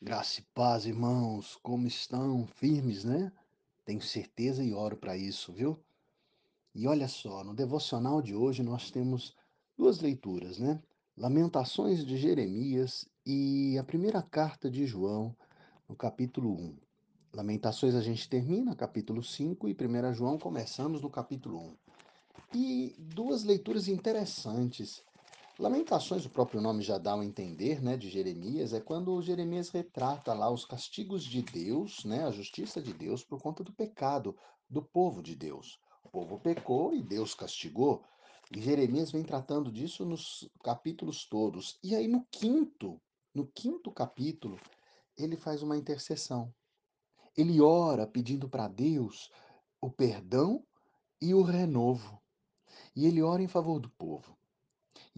Graça e paz, irmãos, como estão? Firmes, né? Tenho certeza e oro para isso, viu? E olha só, no devocional de hoje nós temos duas leituras, né? Lamentações de Jeremias e a primeira carta de João, no capítulo 1. Lamentações a gente termina, capítulo 5, e 1 João começamos no capítulo 1. E duas leituras interessantes Lamentações, o próprio nome já dá a entender, né, de Jeremias, é quando Jeremias retrata lá os castigos de Deus, né, a justiça de Deus por conta do pecado do povo de Deus. O povo pecou e Deus castigou. E Jeremias vem tratando disso nos capítulos todos. E aí no quinto, no quinto capítulo, ele faz uma intercessão. Ele ora pedindo para Deus o perdão e o renovo. E ele ora em favor do povo.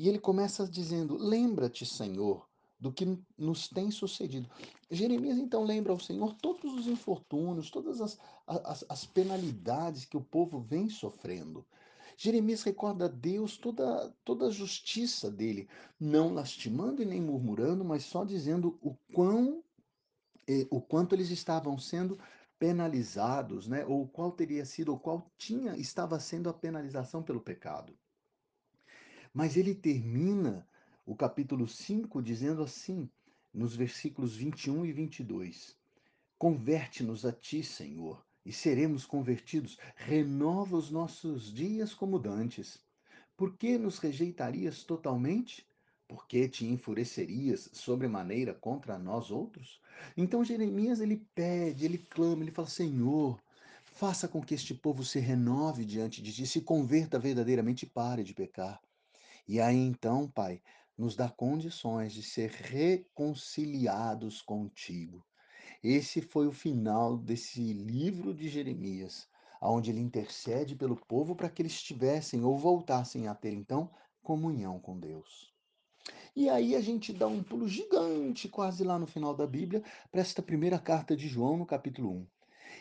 E ele começa dizendo: Lembra-te, Senhor, do que nos tem sucedido. Jeremias então lembra ao Senhor todos os infortúnios, todas as, as, as penalidades que o povo vem sofrendo. Jeremias recorda a Deus toda, toda a justiça dele, não lastimando e nem murmurando, mas só dizendo o quão o quanto eles estavam sendo penalizados, né? Ou qual teria sido, ou qual tinha estava sendo a penalização pelo pecado. Mas ele termina o capítulo 5 dizendo assim, nos versículos 21 e 22: Converte-nos a ti, Senhor, e seremos convertidos. Renova os nossos dias como dantes. Por que nos rejeitarias totalmente? Por que te enfurecerias sobremaneira contra nós outros? Então Jeremias ele pede, ele clama, ele fala: Senhor, faça com que este povo se renove diante de ti, se converta verdadeiramente e pare de pecar. E aí então, Pai, nos dá condições de ser reconciliados contigo. Esse foi o final desse livro de Jeremias, onde ele intercede pelo povo para que eles tivessem ou voltassem a ter então comunhão com Deus. E aí a gente dá um pulo gigante, quase lá no final da Bíblia, para esta primeira carta de João, no capítulo 1.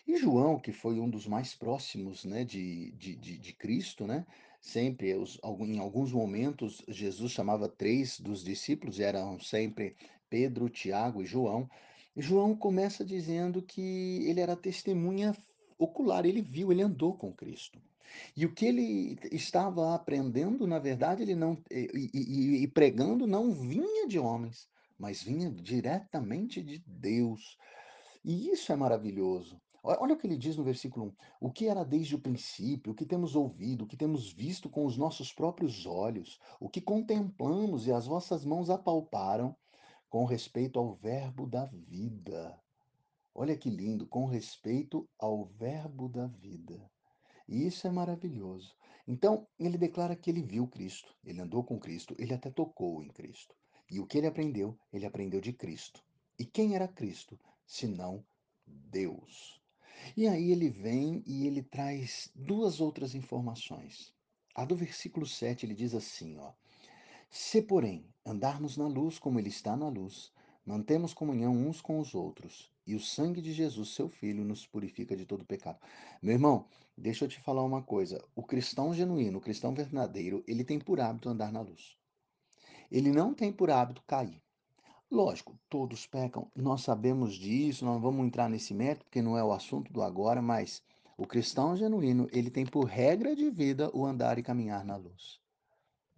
E João, que foi um dos mais próximos né, de, de, de, de Cristo, né, sempre, os, em alguns momentos, Jesus chamava três dos discípulos, eram sempre Pedro, Tiago e João. E João começa dizendo que ele era testemunha ocular, ele viu, ele andou com Cristo. E o que ele estava aprendendo, na verdade, ele não e, e, e pregando não vinha de homens, mas vinha diretamente de Deus. E isso é maravilhoso. Olha o que ele diz no versículo 1: O que era desde o princípio, o que temos ouvido, o que temos visto com os nossos próprios olhos, o que contemplamos e as vossas mãos apalparam, com respeito ao Verbo da vida. Olha que lindo, com respeito ao Verbo da vida. E isso é maravilhoso. Então, ele declara que ele viu Cristo, ele andou com Cristo, ele até tocou em Cristo. E o que ele aprendeu? Ele aprendeu de Cristo. E quem era Cristo? Senão Deus. E aí ele vem e ele traz duas outras informações. A do versículo 7 ele diz assim, ó: Se, porém, andarmos na luz como ele está na luz, mantemos comunhão uns com os outros, e o sangue de Jesus, seu filho, nos purifica de todo pecado. Meu irmão, deixa eu te falar uma coisa. O cristão genuíno, o cristão verdadeiro, ele tem por hábito andar na luz. Ele não tem por hábito cair. Lógico, todos pecam, nós sabemos disso, não vamos entrar nesse método, porque não é o assunto do agora, mas o cristão genuíno, ele tem por regra de vida o andar e caminhar na luz,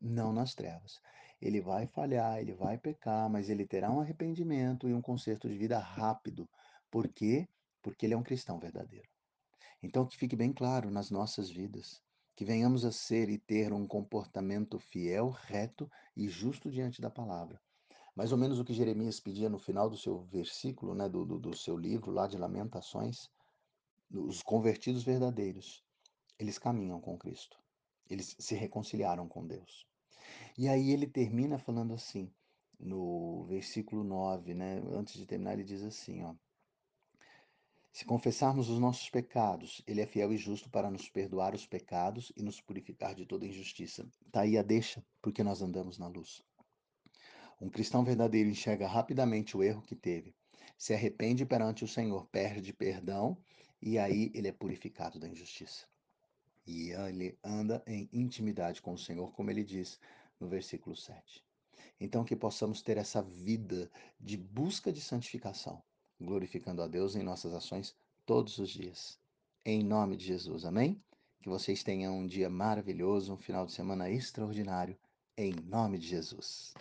não nas trevas. Ele vai falhar, ele vai pecar, mas ele terá um arrependimento e um conserto de vida rápido. Por quê? Porque ele é um cristão verdadeiro. Então, que fique bem claro nas nossas vidas, que venhamos a ser e ter um comportamento fiel, reto e justo diante da palavra mais ou menos o que Jeremias pedia no final do seu versículo, né, do, do, do seu livro lá de Lamentações, os convertidos verdadeiros, eles caminham com Cristo, eles se reconciliaram com Deus. E aí ele termina falando assim, no versículo 9, né, antes de terminar, ele diz assim, ó, se confessarmos os nossos pecados, Ele é fiel e justo para nos perdoar os pecados e nos purificar de toda injustiça. Está aí a deixa, porque nós andamos na luz. Um cristão verdadeiro enxerga rapidamente o erro que teve, se arrepende perante o Senhor, perde perdão e aí ele é purificado da injustiça. E ele anda em intimidade com o Senhor, como ele diz no versículo 7. Então, que possamos ter essa vida de busca de santificação, glorificando a Deus em nossas ações todos os dias. Em nome de Jesus, amém? Que vocês tenham um dia maravilhoso, um final de semana extraordinário, em nome de Jesus.